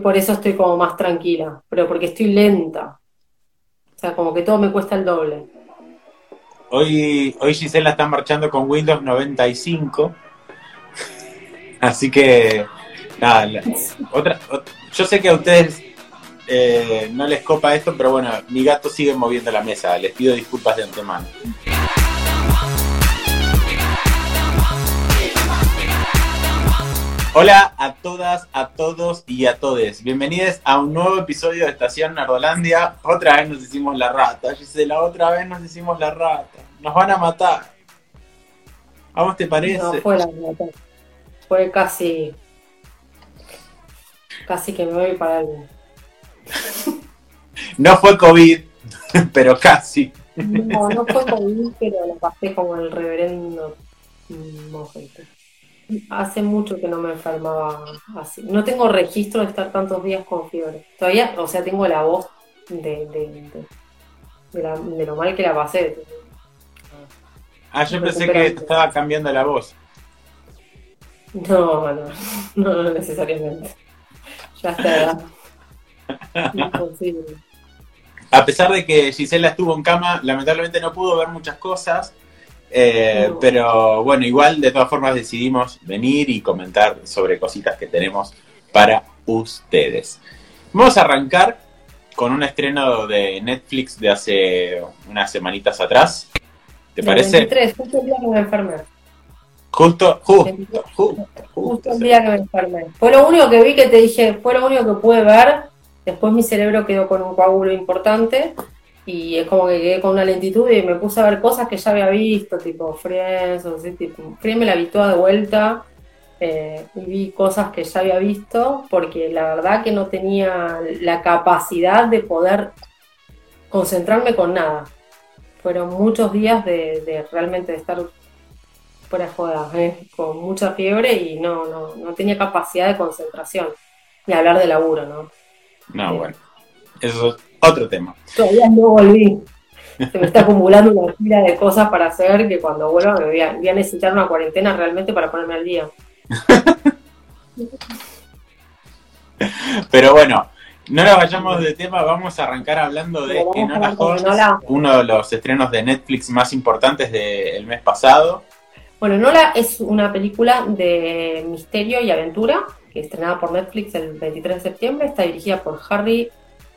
por eso estoy como más tranquila, pero porque estoy lenta. O sea, como que todo me cuesta el doble. Hoy, hoy Gisela está marchando con Windows 95. Así que, nada, otra, yo sé que a ustedes eh, no les copa esto, pero bueno, mi gato sigue moviendo la mesa. Les pido disculpas de antemano. Hola a todas, a todos y a todes. Bienvenidos a un nuevo episodio de Estación Nardolandia. Otra vez nos hicimos la rata, Gisela, otra vez nos hicimos la rata. Nos van a matar. ¿A vos te parece? No, fue la rata. Fue casi. Casi que me voy para algo. no fue COVID, pero casi. No, no fue COVID, pero lo pasé como el reverendo mojito. Hace mucho que no me enfermaba así. No tengo registro de estar tantos días con fiebre. Todavía, o sea, tengo la voz de, de, lo mal que la pasé. Ah, yo pensé que te estaba cambiando la voz. No, no, no, necesariamente. Ya está. Imposible. A pesar de que Gisela estuvo en cama, lamentablemente no pudo ver muchas cosas. Eh, pero bueno, igual de todas formas decidimos venir y comentar sobre cositas que tenemos para ustedes. Vamos a arrancar con un estreno de Netflix de hace unas semanitas atrás. ¿Te parece? 23, justo el día que me enfermé. Justo, justo, justo, justo, el día que me enfermé. Fue lo único que vi que te dije, fue lo único que pude ver. Después mi cerebro quedó con un coágulo importante y es como que quedé con una lentitud y me puse a ver cosas que ya había visto, tipo Friends, o así, tipo, Friends me la toda de vuelta eh, y vi cosas que ya había visto porque la verdad que no tenía la capacidad de poder concentrarme con nada. Fueron muchos días de, realmente de estar fuera de joda, eh, con mucha fiebre y no, no, no tenía capacidad de concentración, ni hablar de laburo, ¿no? No, bueno, eso otro tema. Todavía no volví. Se me está acumulando una fila de cosas para hacer que cuando vuelva me voy a, necesitar una cuarentena realmente para ponerme al día. Pero bueno, no nos vayamos de tema, vamos a arrancar hablando de Enola Holmes, uno de los estrenos de Netflix más importantes del mes pasado. Bueno, Enola es una película de misterio y aventura que estrenada por Netflix el 23 de septiembre. Está dirigida por Harry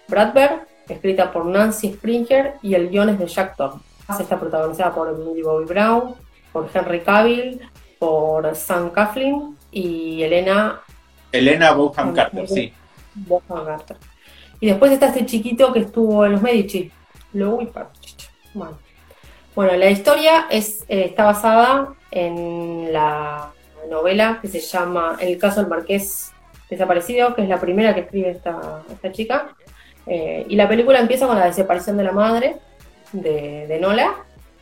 Bradbury escrita por Nancy Springer y el guion es de Jack Thorne. Está protagonizada por Millie Bobby Brown, por Henry Cavill, por Sam Coughlin y Elena... Elena Bonham Carter, sí. Bonham Carter. Y después está este chiquito que estuvo en los Medici, Louis bueno. bueno, la historia es, eh, está basada en la novela que se llama El caso del marqués desaparecido, que es la primera que escribe esta, esta chica. Eh, y la película empieza con la desaparición de la madre de, Nola,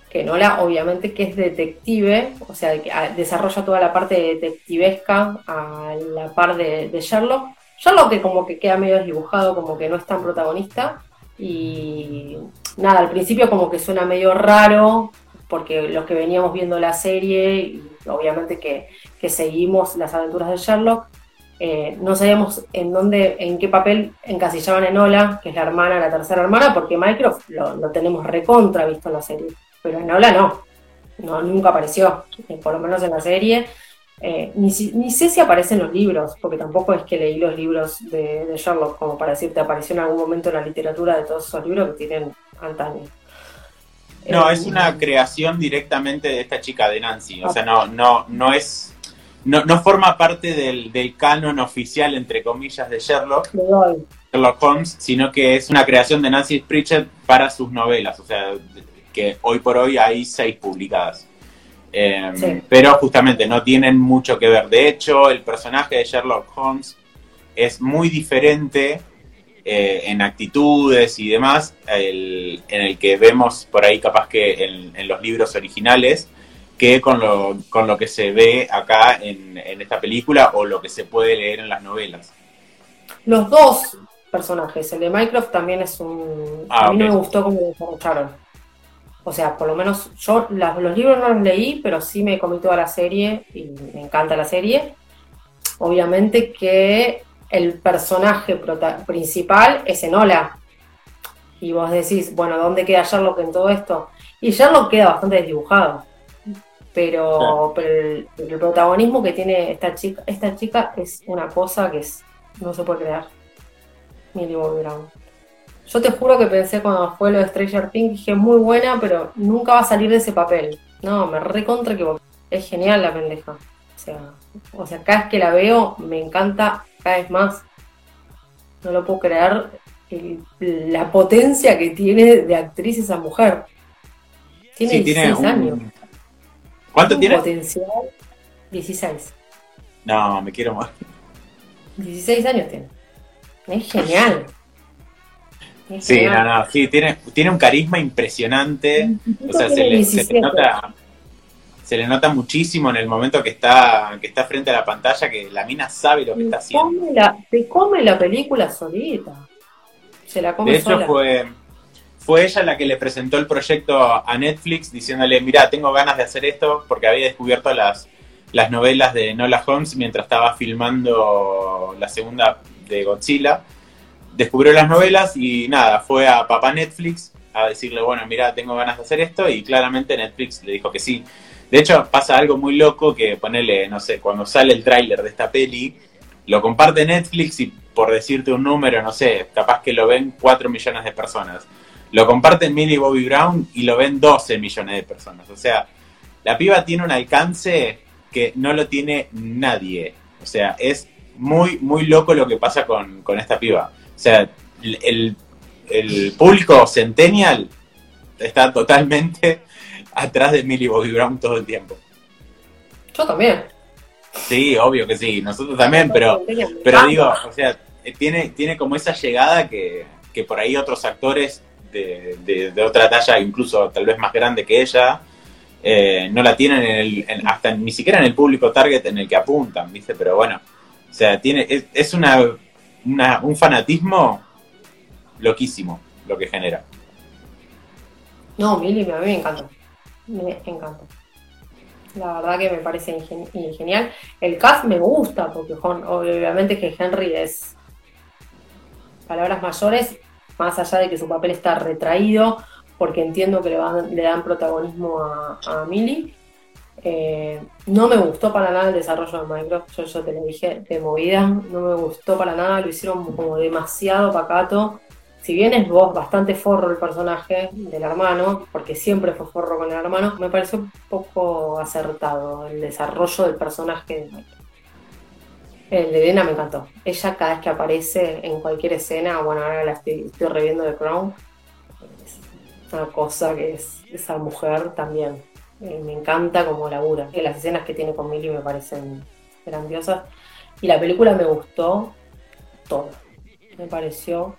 que Nola obviamente que es detective, o sea, desarrolla toda la parte detectivesca a la par de, Sherlock. Sherlock que como que queda medio desdibujado, como que no es tan protagonista. Y nada, al principio como que suena medio raro, porque los que veníamos viendo la serie, y obviamente que, que seguimos las aventuras de Sherlock, eh, no sabíamos en dónde, en qué papel encasillaban en Ola, que es la hermana, la tercera hermana, porque Mycroft lo, tenemos recontra visto en la serie, pero en Ola no, no nunca apareció, eh, por lo menos en la serie. Eh, ni, sé si aparece en los libros, porque tampoco es que leí los libros de, Sherlock, como para decirte, apareció en algún momento en la literatura de todos esos libros que tienen antaño. No, es una creación directamente de esta chica, de Nancy. O sea, no, no, no es no, no forma parte del, del, canon oficial, entre comillas, de Sherlock, Sherlock Holmes, sino que es una creación de Nancy Pritchett para sus novelas, o sea, que hoy por hoy hay seis publicadas. Em, pero justamente no tienen mucho que ver. De hecho, el personaje de Sherlock Holmes es muy diferente eh, en actitudes y demás, en el que vemos por ahí capaz que en los libros originales que con lo, con lo que se ve acá en, esta película o lo que se puede leer en las novelas. Los dos personajes, el de Minecraft también es un... Ah, a mí no me gustó cómo lo desarrollaron. O sea, por lo menos yo los libros no los leí, pero sí me comí toda la serie y me encanta la serie. Obviamente que el personaje principal es Enola. Y vos decís, bueno, ¿dónde queda Sherlock en todo esto? Y Sherlock queda bastante desdibujado. Pero, el, protagonismo que tiene esta chica, esta chica es una cosa que es, no se puede creer. Millie Bobby Brown. Yo te juro que pensé cuando fue lo de Stranger Things, dije muy buena, pero nunca va a salir de ese papel. No, me recontra que es genial la pendeja. O sea, o sea, cada vez que la veo me encanta cada vez más. No lo puedo creer la potencia que tiene de actriz esa mujer. Tiene 16 años. ¿Cuánto tiene? Potencial 16. No, me quiero más. 16 años tiene. Es genial. sí, no, no, sí, tiene, tiene un carisma impresionante. O sea, se le, nota se le nota muchísimo en el momento que está, que está frente a la pantalla que la mina sabe lo que está haciendo. se come la película solita. Se la come de hecho, fue, fue ella la que le presentó el proyecto a Netflix diciéndole, mira, tengo ganas de hacer esto porque había descubierto las, las novelas de Nola Holmes mientras estaba filmando la segunda de Godzilla. Descubrió las novelas y nada, fue a papá Netflix a decirle, bueno, mira, tengo ganas de hacer esto y claramente Netflix le dijo que sí. De hecho, pasa algo muy loco que ponele, no sé, cuando sale el tráiler de esta peli, lo comparte Netflix y por decirte un número, no sé, capaz que lo ven 4 millones de personas. Lo comparten Millie Bobby Brown y lo ven 12 millones de personas. O sea, la piba tiene un alcance que no lo tiene nadie. O sea, es muy, muy loco lo que pasa con, esta piba. O sea, el, el público centennial está totalmente atrás de Millie Bobby Brown todo el tiempo. Yo también. Sí, obvio que sí, nosotros también, pero, pero digo, o sea, tiene, tiene como esa llegada que, por ahí otros actores de, otra talla, incluso tal vez más grande que ella, eh, no la tienen en hasta ni siquiera en el público target en el que apuntan, ¿viste? Pero bueno, o sea, tiene, es, es una, un fanatismo loquísimo lo que genera. No, Millie, a mí me encanta me encanta. La verdad que me parece genial. El cast me gusta, porque obviamente que Henry es palabras mayores, más allá de que su papel está retraído, porque entiendo que le, dan protagonismo a, a Millie. Eh, no me gustó para nada el desarrollo de Minecraft, yo, te lo dije de movida, no me gustó para nada, lo hicieron como demasiado pacato si bien es vos bastante forro el personaje del hermano, porque siempre fue forro con el hermano, me pareció un poco acertado el desarrollo del personaje de El de Elena me encantó. Ella cada vez que aparece en cualquier escena, bueno, ahora la estoy, reviendo de Crown, es una cosa que es esa mujer también. Eh, me encanta como labura. Y las escenas que tiene con Millie me parecen grandiosas. Y la película me gustó todo. Me pareció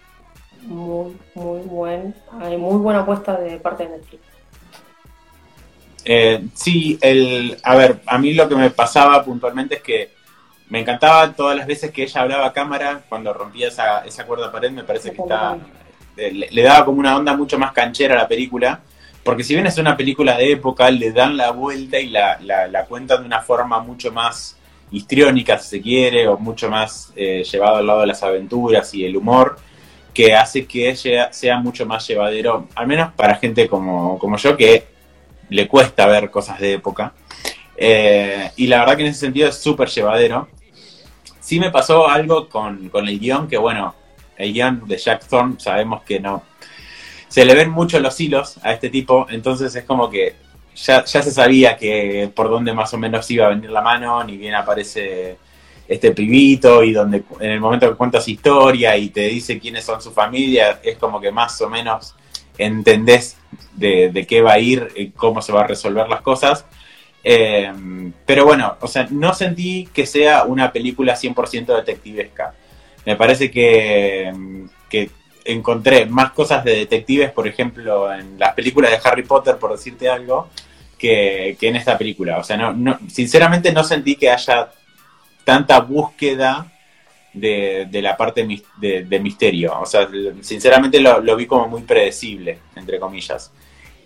muy, muy buen, hay muy buena apuesta de parte de Netflix. Eh, sí, el, a ver, a mí lo que me pasaba puntualmente es que me encantaba todas las veces que ella hablaba a cámara, cuando rompía esa, esa cuerda pared, me parece que está, eh, le, daba como una onda mucho más canchera a la película, porque si bien es una película de época, le dan la vuelta y la, la, cuentan de una forma mucho más histriónica, si se quiere, o mucho más eh, llevado al lado de las aventuras y el humor que hace que sea, mucho más llevadero, al menos para gente como, yo, que le cuesta ver cosas de época. Eh, y la verdad que en ese sentido es súper llevadero. Sí me pasó algo con, el guion, que bueno, el guion de Jack Thorne sabemos que no. Se le ven mucho los hilos a este tipo, entonces es como que ya, ya se sabía que por dónde más o menos iba a venir la mano, ni bien aparece este pibito y donde en el momento que cuenta su historia y te dice quiénes son su familia, es como que más o menos entendés de, qué va a ir, y cómo se va a resolver las cosas. Eh, pero bueno, o sea, no sentí que sea una película 100% detectivesca. Me parece que, que encontré más cosas de detectives, por ejemplo, en las películas de Harry Potter, por decirte algo, que, en esta película. O sea, no, no, sinceramente no sentí que haya tanta búsqueda de, la parte de, misterio. O sea, sinceramente lo, vi como muy predecible, entre comillas.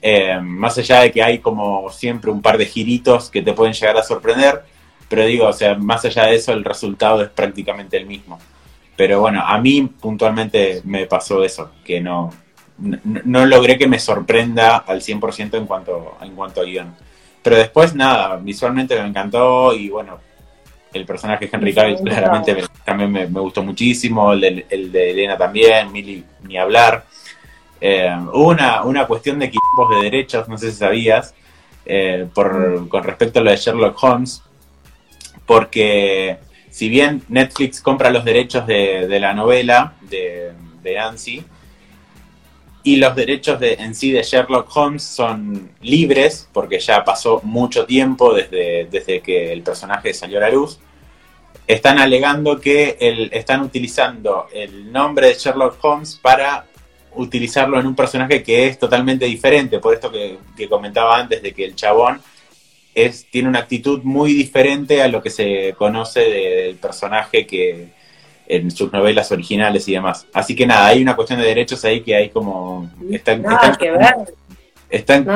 Eh, más allá de que hay como siempre un par de giritos que te pueden llegar a sorprender, pero digo, o sea, más allá de eso, el resultado es prácticamente el mismo. Pero bueno, a mí puntualmente me pasó eso, que no, no, logré que me sorprenda al 100% en cuanto, en cuanto a guion. Pero después, nada, visualmente me encantó y bueno, el personaje Henry Cavill claramente también me, gustó muchísimo, el de, el de Elena también, Millie ni hablar. Eh, hubo una, una cuestión de equipos de derechos, no sé si sabías, eh, por, con respecto a lo de Sherlock Holmes, porque si bien Netflix compra los derechos de, la novela de, de Nancy, y los derechos de, en sí de Sherlock Holmes son libres, porque ya pasó mucho tiempo desde, desde que el personaje salió a la luz, están alegando que el, están utilizando el nombre de Sherlock Holmes para utilizarlo en un personaje que es totalmente diferente, por esto que, comentaba antes de que el chabón es, tiene una actitud muy diferente a lo que se conoce del personaje que en sus novelas originales y demás. Así que nada, hay una cuestión de derechos ahí que hay como... Están, nada que ver. Están,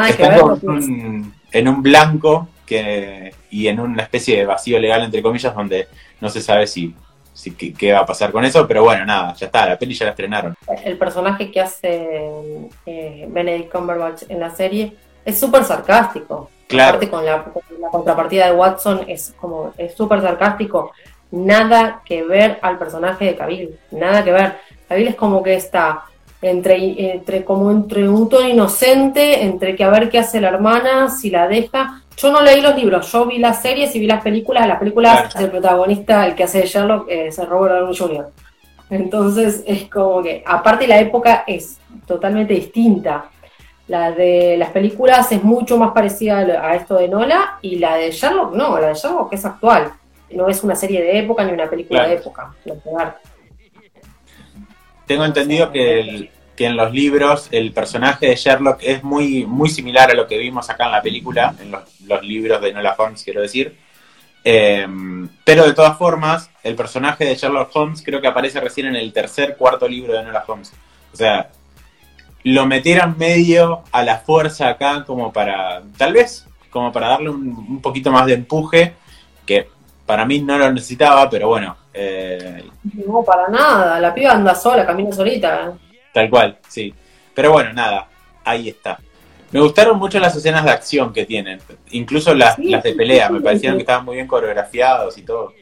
en un blanco que, y en una especie de vacío legal, entre comillas, donde no se sabe si qué, va a pasar con eso, pero bueno, nada, ya está, la peli ya la estrenaron. El personaje que hace eh, Benedict Cumberbatch en la serie es súper sarcástico. Claro. Aparte con la, contrapartida de Watson es como es súper sarcástico. Nada que ver al personaje de Cavill, nada que ver. Cavill es como que está entre, entre como entre un tono inocente, entre que a ver qué hace la hermana, si la deja, yo no leí los libros, yo vi las series y vi las películas. Las películas del protagonista, el que hace de Sherlock, es Robert Downey Jr. Entonces es como que, aparte la época es totalmente distinta. La de las películas es mucho más parecida a esto de Nola y la de Sherlock no, la de Sherlock es actual. No es una serie de época ni una película de época. Tengo entendido que el, que en los libros el personaje de Sherlock es muy, muy similar a lo que vimos acá en la película, en los, libros de Nola Holmes, quiero decir. Em, pero de todas formas, el personaje de Sherlock Holmes creo que aparece recién en el tercer, cuarto libro de Nola Holmes. O sea, lo metieron medio a la fuerza acá como para, tal vez, como para darle un, poquito más de empuje, que para mí no lo necesitaba, pero bueno. Eh, no, para nada, la piba anda sola, camina solita. Tal cual, sí. Pero bueno, nada, ahí está. Me gustaron mucho las escenas de acción que tienen, incluso las, las de pelea, me parecieron que estaban muy bien coreografiados y todo.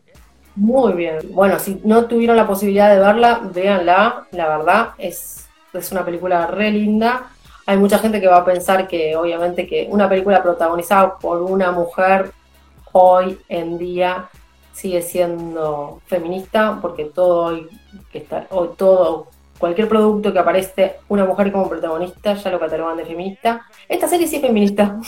Muy bien. Bueno, si no tuvieron la posibilidad de verla, véanla, la verdad, es, es una película re linda. Hay mucha gente que va a pensar que obviamente que una película protagonizada por una mujer hoy en día sigue siendo feminista, porque todo hoy, que está, hoy todo cualquier producto que aparece una mujer como protagonista ya lo catalogan de feminista. Esta serie sí es feminista,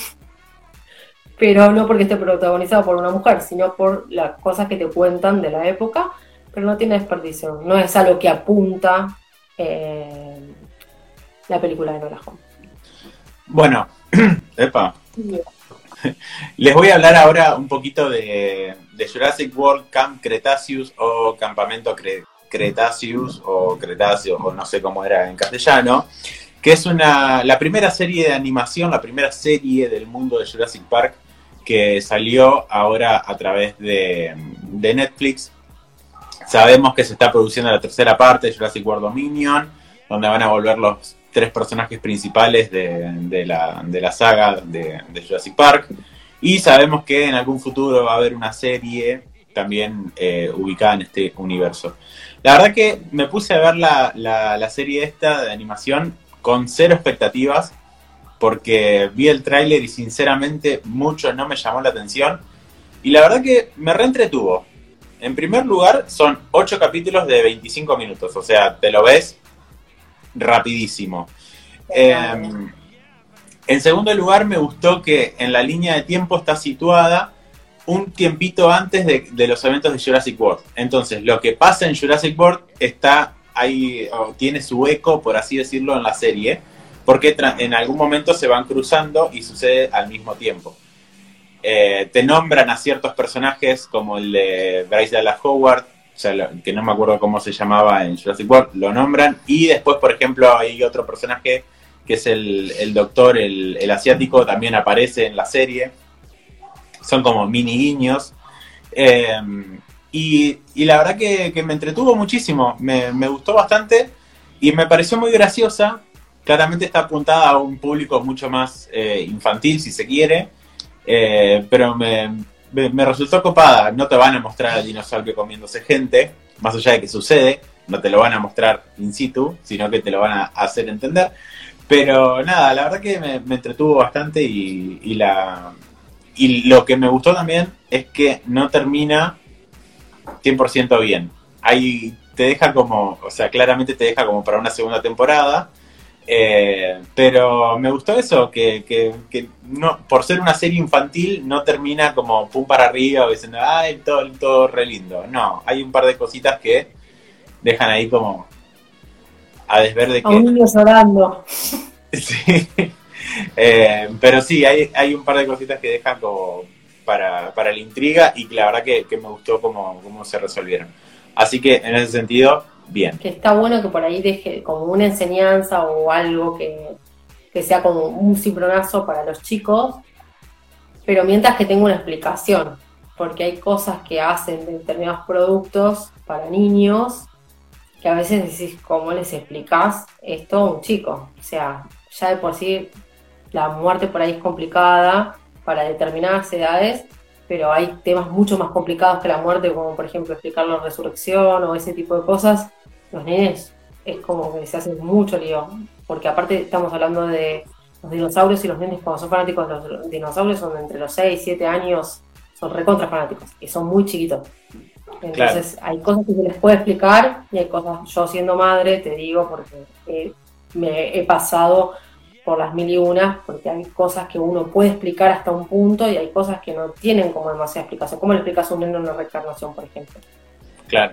pero no porque esté protagonizado por una mujer, sino por las cosas que te cuentan de la época, pero no tiene desperdicio, no es a lo que apunta eh, la película de Nora Holmes. Bueno, epa. Les voy a hablar ahora un poquito de, de Jurassic World Camp Cretaceous o Campamento Cre Cretaceous o Cretáceo, o no sé cómo era en castellano, que es una, la primera serie de animación, la primera serie del mundo de Jurassic Park que salió ahora a través de, Netflix. Sabemos que se está produciendo la tercera parte de Jurassic World Dominion, donde van a volver los tres personajes principales de, la, saga de, Jurassic Park. Y sabemos que en algún futuro va a haber una serie también eh, ubicada en este universo. La verdad que me puse a ver la, la, serie esta de animación con cero expectativas, porque vi el tráiler y sinceramente mucho no me llamó la atención. Y la verdad que me reentretuvo. En primer lugar, son 8 capítulos de 25 minutos, o sea, te lo ves rapidísimo. En segundo lugar, me gustó que en la línea de tiempo está situada un tiempito antes de, los eventos de Jurassic World. Entonces, lo que pasa en Jurassic World está ahí, tiene su eco, por así decirlo, en la serie, porque en algún momento se van cruzando y sucede al mismo tiempo. Eh, te nombran a ciertos personajes como el de Bryce Dallas Howard, que no me acuerdo cómo se llamaba en Jurassic World, lo nombran, y después, por ejemplo, hay otro personaje que es el, doctor, el asiático, también aparece en la serie son como mini guiños. Eh, Y, la verdad que, me entretuvo muchísimo, me, gustó bastante y me pareció muy graciosa. Claramente está apuntada a un público mucho más eh, infantil, si se quiere, eh, pero me, resultó copada. No te van a mostrar al dinosaurio comiéndose gente, más allá de que sucede, no te lo van a mostrar in situ, sino que te lo van a hacer entender. Pero nada, la verdad que me, entretuvo bastante y, la, y lo que me gustó también es que no termina 100% bien. Ahí te deja como, o sea, claramente te deja como para una segunda temporada. Eh, pero me gustó eso, que, que, no, por ser una serie infantil no termina como pum para arriba o diciendo, ay, todo, todo re lindo. No, hay un par de cositas que dejan ahí como a desver de que... A un niño llorando. sí, eh, pero sí, hay, hay un par de cositas que dejan como para, para la intriga y la verdad que, me gustó cómo, cómo se resolvieron. Así que en ese sentido, bien. Que está bueno que por ahí deje como una enseñanza o algo que, sea como un cimbronazo para los chicos, pero mientras que tenga una explicación, porque hay cosas que hacen de determinados productos para niños que a veces decís, ¿cómo les explicás esto a un chico? O sea, ya de por sí la muerte por ahí es complicada para determinadas edades, pero hay temas mucho más complicados que la muerte, como por ejemplo explicar la resurrección o ese tipo de cosas. Los nenes es como que se hacen mucho lío, porque aparte estamos hablando de los dinosaurios y los nenes cuando son fanáticos de los dinosaurios son entre los 6 y 7 años, son recontra fanáticos y son muy chiquitos. Entonces hay cosas que se les puede explicar y hay cosas, yo siendo madre te digo porque me he pasado por las mil y unas, porque hay cosas que uno puede explicar hasta un punto y hay cosas que no tienen como demasiada explicación. ¿Cómo le explicas a un niño una reencarnación, por ejemplo? Claro.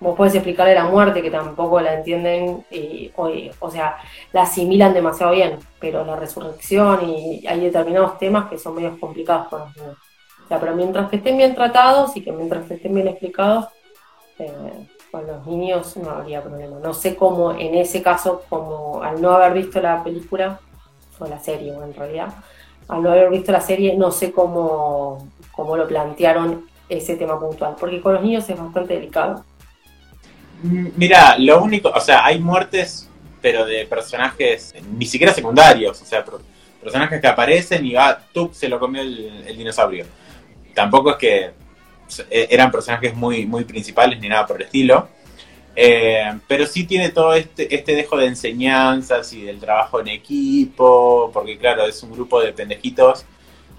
Vos podés explicarle la muerte, que tampoco la entienden, y, o, sea, la asimilan demasiado bien, pero la resurrección y hay determinados temas que son medio complicados con los niños. O sea, pero mientras que estén bien tratados y que mientras que estén bien explicados, eh, con los niños no habría problema. No sé cómo, en ese caso, como al no haber visto la película, o la serie en realidad, al no haber visto la serie, no sé cómo, cómo lo plantearon ese tema puntual, porque con los niños es bastante delicado. Mm, mira, lo único, o sea, hay muertes, pero de personajes ni siquiera secundarios, o sea, personajes que aparecen y va, ah, tú se lo comió el dinosaurio. Tampoco es que eh, eran personajes muy, muy principales ni nada por el estilo. Eh, pero sí tiene todo este, este dejo de enseñanzas y del trabajo en equipo, porque claro, es un grupo de pendejitos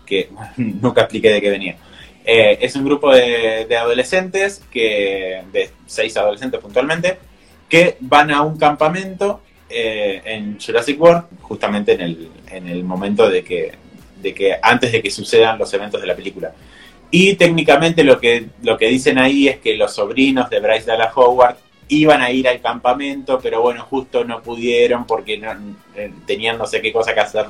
que nunca expliqué de qué venía. Eh, es un grupo de, adolescentes, que, de seis adolescentes puntualmente, que van a un campamento en Jurassic World, justamente en el, en el momento de que, de que antes de que sucedan los eventos de la película. Y técnicamente lo que, lo que dicen ahí es que los sobrinos de Bryce Dallas Howard iban a ir al campamento, pero bueno, justo no pudieron porque no, eh, tenían no sé qué cosa que hacer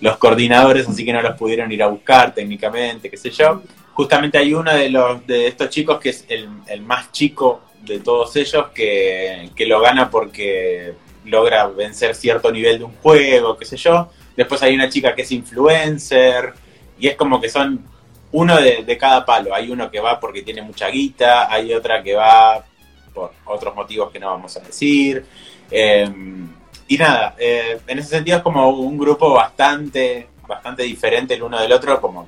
los coordinadores, así que no los pudieron ir a buscar técnicamente, qué sé yo. Justamente hay uno de, los, de estos chicos que es el, el más chico de todos ellos que, que, lo gana porque logra vencer cierto nivel de un juego, qué sé yo. Después hay una chica que es influencer y es como que son uno de, cada palo. Hay uno que va porque tiene mucha guita, hay otra que va por otros motivos que no vamos a decir. Em, y nada, eh, en ese sentido es como un grupo bastante, bastante diferente el uno del otro, como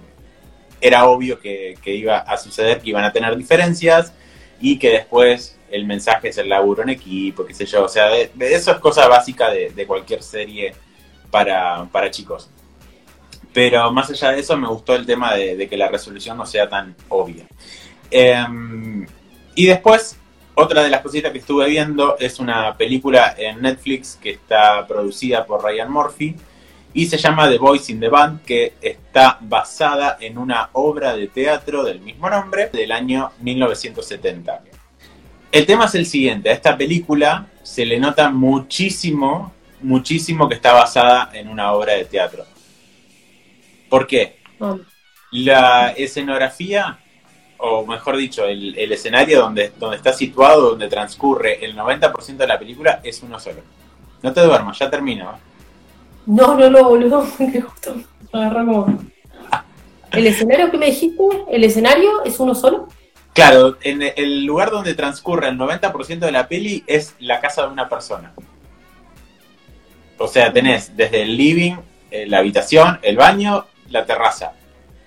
era obvio que, iba a suceder, que iban a tener diferencias y que después el mensaje es el laburo en equipo, qué sé yo. O sea, eso es cosa básica de, de cualquier serie para, para chicos. Pero más allá de eso, me gustó el tema de, que la resolución no sea tan obvia. Em, y después, otra de las cositas que estuve viendo es una película en Netflix que está producida por Ryan Murphy y se llama The Voice in the Band, que está basada en una obra de teatro del mismo nombre del año 1970. El tema es el siguiente, a esta película se le nota muchísimo, muchísimo que está basada en una obra de teatro. ¿Por qué? Ah. La escenografía, o mejor dicho, el, escenario donde, donde está situado, donde transcurre el 90% de la película, es uno solo. No te duermas, ya termino. No, no, no, boludo, que justo agarramos. ¿El escenario que me dijiste? ¿El escenario es uno solo? Claro, en el lugar donde transcurre el 90% de la peli es la casa de una persona. O sea, tenés desde el living, eh, la habitación, el baño, la terraza.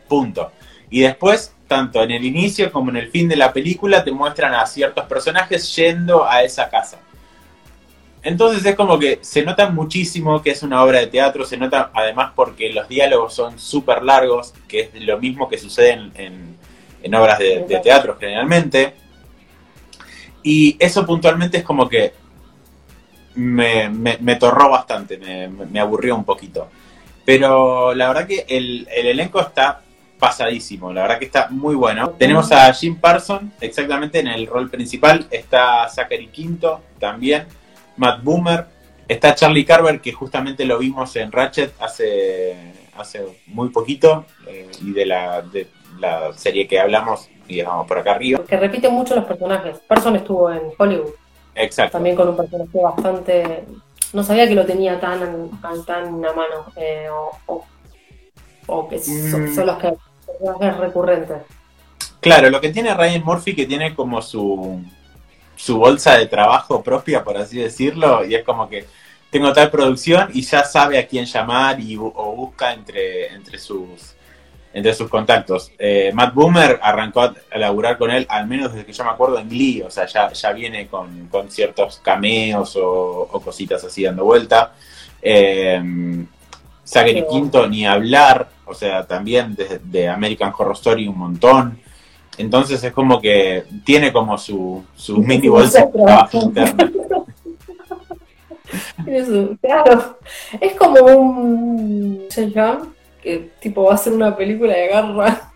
Punto. Y después, tanto en el inicio como en el fin de la película, te muestran a ciertos personajes yendo a esa casa. Entonces es como que se nota muchísimo que es una obra de teatro, se nota además porque los diálogos son súper largos, que es lo mismo que sucede en, obras de, teatro generalmente. Y eso puntualmente es como que me, me, torró bastante, me, aburrió un poquito. Pero la verdad que el, el, elenco está pasadísimo, la verdad que está muy bueno. Tenemos a Jim Parson, exactamente en el rol principal, está Zachary Quinto también Matt Boomer. Está Charlie Carver, que justamente lo vimos en Ratchet hace, hace muy poquito, eh, y de la, de la serie que hablamos, y vamos por acá arriba. Que repite mucho los personajes. Person estuvo en Hollywood. Exacto. También con un personaje bastante. No sabía que lo tenía tan, tan, a mano. Eh, o, que son, mm. los que personajes recurrentes. Claro, lo que tiene Ryan Murphy, que tiene como su su bolsa de trabajo propia, por así decirlo, y es como que tengo tal producción y ya sabe a quién llamar y, o busca entre, entre, sus, entre sus contactos. Eh, Matt Boomer arrancó a laburar con él, al menos desde que yo me acuerdo, en Glee, o sea, ya, ya viene con, ciertos cameos o, cositas así dando vuelta. Eh, Quinto, ni hablar, o sea, también de American Horror Story un montón. Entonces es como que tiene como su, su mini bolsa de trabajo interna. claro, es como un Jam que tipo va a hacer una película de garra.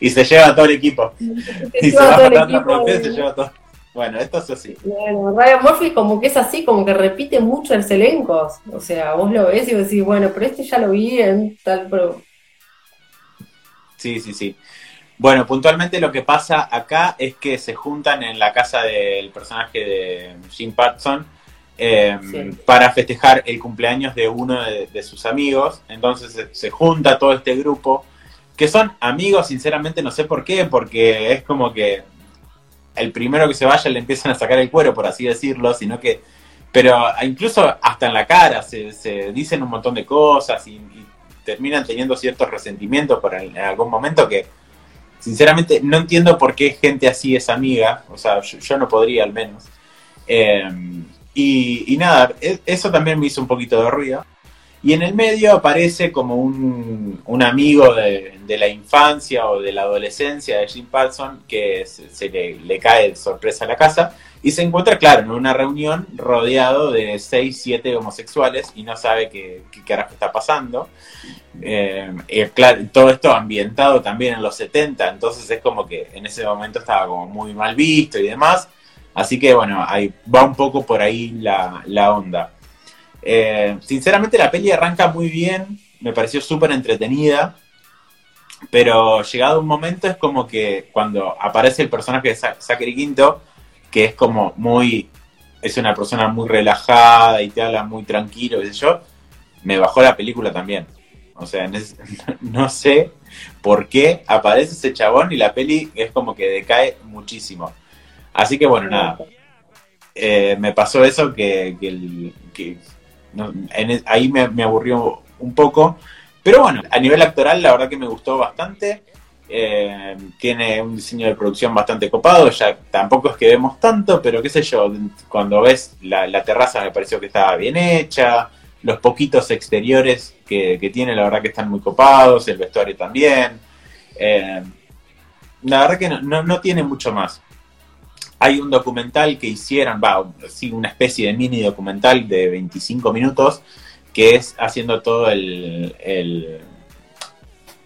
Y se lleva todo el equipo. y se va a y se lleva todo. Bueno, esto es así. Bueno, Ryan Murphy como que es así, como que repite mucho el elencos. O sea, vos lo ves y vos decís, bueno, pero este ya lo vi en tal... Pro... Sí, sí, sí. Bueno, puntualmente lo que pasa acá es que se juntan en la casa del personaje de Jim Patson em, para festejar el cumpleaños de uno de, sus amigos. Entonces se, junta todo este grupo, que son amigos, sinceramente no sé por qué, porque es como que el primero que se vaya le empiezan a sacar el cuero, por así decirlo, sino que... Pero incluso hasta en la cara se, dicen un montón de cosas y, terminan teniendo ciertos resentimientos por en algún momento que sinceramente no entiendo por qué gente así es amiga, o sea, yo, no podría al menos. Eh, y, nada, e, eso también me hizo un poquito de ruido. Y en el medio aparece como un, amigo de, la infancia o de la adolescencia de Jim Paulson que se, le, cae de sorpresa a la casa y se encuentra, claro, en una reunión rodeado de seis, siete homosexuales y no sabe qué, qué carajo está pasando. Eh, claro, todo esto ambientado también en los 70, entonces es como que en ese momento estaba como muy mal visto y demás. Así que bueno, ahí va un poco por ahí la, onda. Eh, sinceramente la peli arranca muy bien, me pareció súper entretenida, pero llegado un momento es como que cuando aparece el personaje de Zachary Quinto, que es como muy, es una persona muy relajada y te habla muy tranquilo, yo, me bajó la película también. O sea, no sé por qué aparece ese chabón y la peli es como que decae muchísimo. Así que bueno, nada. Eh, me pasó eso que, ahí me, aburrió un poco. Pero bueno, a nivel actoral la verdad que me gustó bastante. Eh, tiene un diseño de producción bastante copado, ya tampoco es que vemos tanto, pero qué sé yo, cuando ves la, terraza me pareció que estaba bien hecha, los poquitos exteriores que, tiene, la verdad que están muy copados, el vestuario también. Eh, la verdad que no, tiene mucho más. Hay un documental que hicieron, va, sí, una especie de mini documental de 25 minutos, que es haciendo todo el,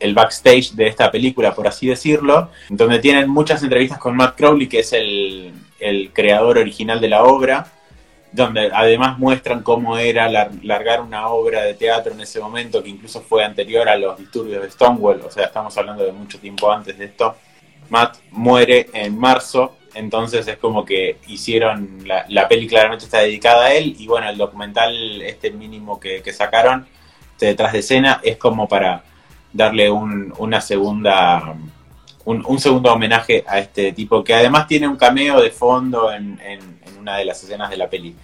el, backstage de esta película, por así decirlo, donde tienen muchas entrevistas con Matt Crowley, que es el, el creador original de la obra, donde además muestran cómo era largar una obra de teatro en ese momento, que incluso fue anterior a los disturbios de Stonewall, o sea, estamos hablando de mucho tiempo antes de esto. Matt muere en marzo, entonces es como que hicieron, la, la peli claramente está dedicada a él, y bueno, el documental, este mínimo que, sacaron, este detrás de escena, es como para darle una segunda un, segundo homenaje a este tipo, que además tiene un cameo de fondo en, una de las escenas de la peli.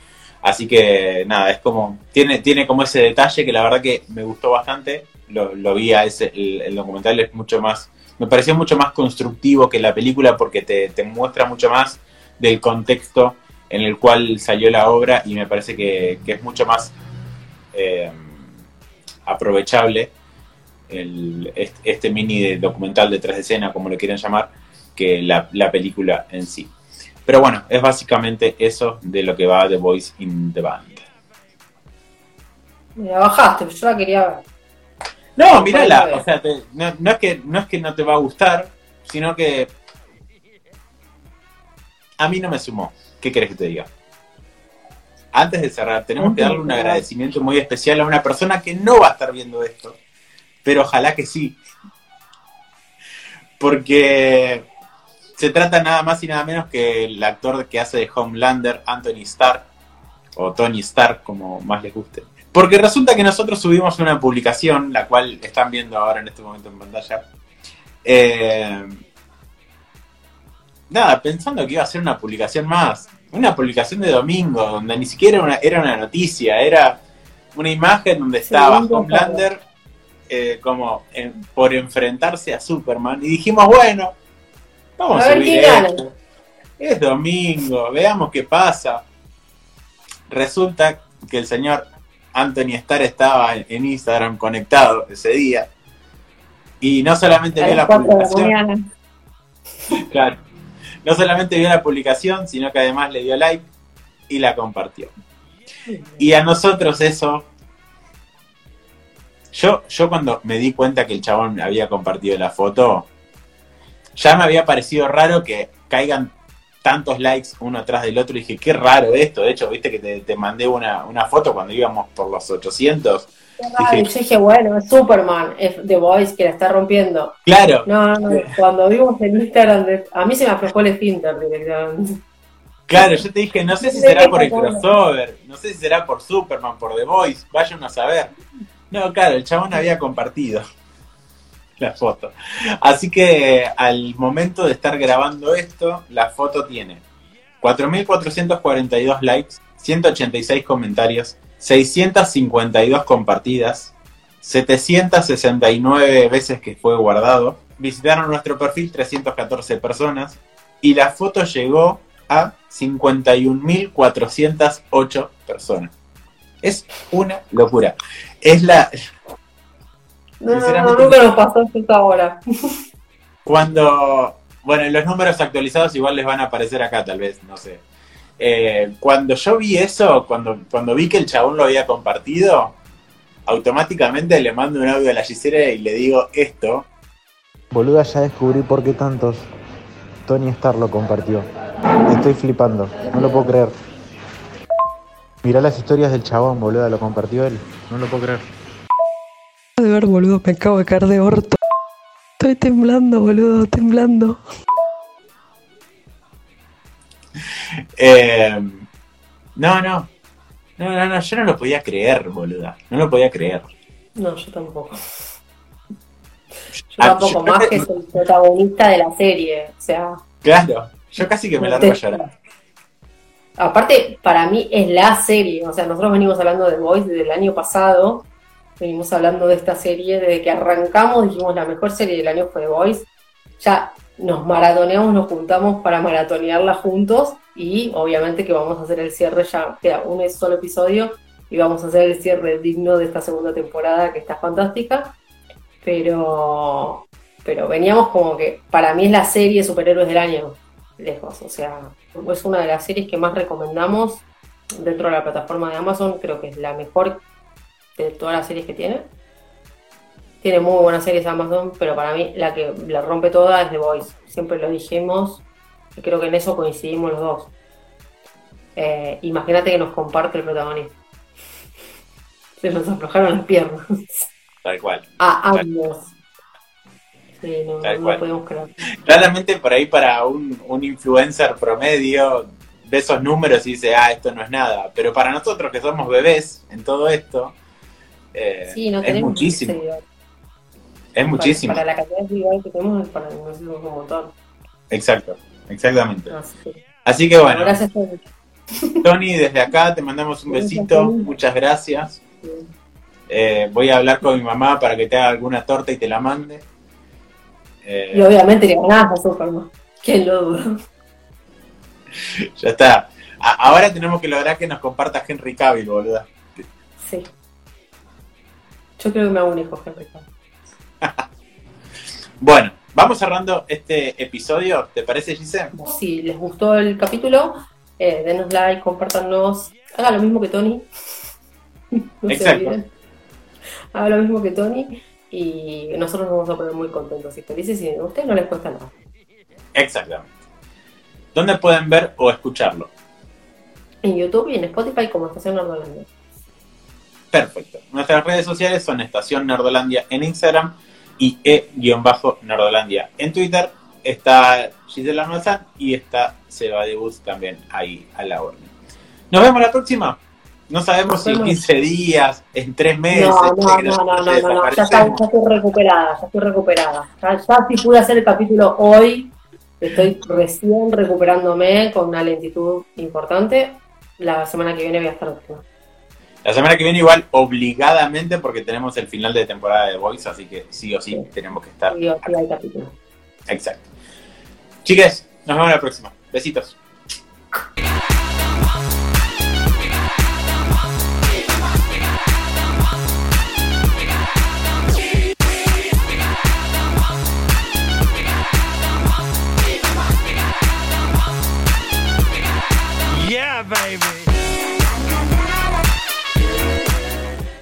Así que nada, es como, tiene, tiene como ese detalle que la verdad que me gustó bastante, lo, lo vi a ese, el, documental es mucho más, me pareció mucho más constructivo que la película porque te, muestra mucho más del contexto en el cual salió la obra y me parece que, es mucho más eh, aprovechable el, este mini documental de tres como lo quieren llamar, que la, película en sí. Pero bueno, es básicamente eso de lo que va The Voice in the Band. Me la bajaste, yo la quería ver. No, mírala, o sea, no, es que, no es que no te va a gustar, sino que a mí no me sumó. ¿Qué querés que te diga? Antes de cerrar, tenemos que darle un agradecimiento muy especial a una persona que no va a estar viendo esto, pero ojalá que sí. Porque se trata nada más y nada menos que el actor que hace de Homelander, Anthony Starr, o Tony Stark, como más les guste. Porque resulta que nosotros subimos una publicación, la cual están viendo ahora en este momento en pantalla. Eh, nada, pensando que iba a ser una publicación más, una publicación de domingo, donde ni siquiera era una noticia, era una imagen donde estaba Homelander eh, como por enfrentarse a Superman y dijimos, bueno, vamos a, subir esto. Es domingo, veamos qué pasa. Resulta que el señor Anthony Starr estaba en Instagram conectado ese día y no solamente vio la publicación. Claro. No solamente vio la publicación, sino que además le dio like y la compartió. Y a nosotros eso yo, yo cuando me di cuenta que el chabón había compartido la foto, ya me había parecido raro que caigan tantos likes uno atrás del otro y dije, qué raro esto. De hecho, viste que te, mandé una, foto cuando íbamos por los 800. Dije, yo dije, bueno, es Superman, es The Voice que la está rompiendo. Claro. No, no, cuando vimos en Instagram, a mí se me aflojó el Twitter directamente. Claro, yo te dije, no sé si será por el crossover, no sé si será por Superman, por The Voice, vayan a saber. No, claro, el chabón había compartido la foto. Así que al momento de estar grabando esto, la foto tiene 4.442 likes, 186 comentarios, 652 compartidas, 769 veces que fue guardado, visitaron nuestro perfil 314 personas y la foto llegó a 51.408 personas. Es una locura. Es la. No, no, nunca nos pasó esto ahora. Cuando. Bueno, los números actualizados igual les van a aparecer acá, tal vez, no sé. Eh, cuando yo vi eso, cuando, cuando vi que el chabón lo había compartido, automáticamente le mando un audio a la Gisela y le digo esto. Boluda, ya descubrí por qué tantos. Tony Star lo compartió. Estoy flipando, no lo puedo creer. Mirá las historias del chabón, boludo, lo compartió él. No lo puedo creer. Ver, boludo, me acabo de caer de orto. Estoy temblando, boludo, temblando. Eh, no, no. No, no, no, yo no lo podía creer, boluda. No lo podía creer. No, yo tampoco. Yo ah, tampoco, más que soy protagonista de la serie. O sea. Claro, yo casi que me la a llorar. Aparte, para mí es la serie. O sea, nosotros venimos hablando de Voice desde el año pasado. Venimos hablando de esta serie desde que arrancamos. Dijimos la mejor serie del año fue The Voice. Ya nos maratoneamos, nos juntamos para maratonearla juntos. Y obviamente que vamos a hacer el cierre. Ya queda un solo episodio. Y vamos a hacer el cierre digno de esta segunda temporada que está fantástica. Pero, pero veníamos como que para mí es la serie superhéroes del año. Lejos. O sea, es una de las series que más recomendamos dentro de la plataforma de Amazon. Creo que es la mejor de todas las series que tiene. Tiene muy buenas series Amazon, pero para mí la que la rompe toda es The Voice. Siempre lo dijimos y creo que en eso coincidimos los dos. Eh, imagínate que nos comparte el protagonista. Se nos aflojaron las piernas. Tal cual. A ambos no, podemos creer. Claramente por ahí para un, influencer promedio de esos números y dice, ah, esto no es nada. Pero para nosotros que somos bebés en todo esto, eh, es muchísimo. Es muchísimo. Para, la cantidad de seguidores que tenemos, para nosotros es un montón. Exacto, exactamente. Así que bueno. Gracias, Tony, desde acá te mandamos un besito. Muchas gracias. Eh, voy a hablar con mi mamá para que te haga alguna torta y te la mande. Eh, y obviamente que ganás a Superman. ¿Quién lo duda? ya está. ahora tenemos que lograr que nos comparta Henry Cavill, boluda. Sí. Yo creo que me hago un hijo, Henry bueno, vamos cerrando este episodio. ¿Te parece, Giselle? Si les gustó el capítulo, eh, denos like, compártanos. Haga lo mismo que Tony. Exacto. Haga lo mismo que Tony y nosotros nos vamos a poner muy contentos y felices y a ustedes no les cuesta nada. Exactamente. ¿Dónde pueden ver o escucharlo? En YouTube y en Spotify como Estación Nerdolandia. Perfecto. Nuestras redes sociales son Estación Nerdolandia en Instagram y E-Nerdolandia en Twitter. Está Gisela Almazán y está Seba de Bus también ahí a la orden. Nos vemos la próxima. No sabemos si en 15 días, en 3 meses. No, no, no, no, no, no, Ya, estoy recuperada, ya estoy recuperada. Ya, si pude hacer el capítulo hoy, estoy recién recuperándome con una lentitud importante. La semana que viene voy a estar. La semana que viene igual obligadamente porque tenemos el final de temporada de Voice, así que sí o sí, tenemos que estar. Sí o sí hay capítulo. Exacto. Chicas, nos vemos la próxima. Besitos. Yeah, baby.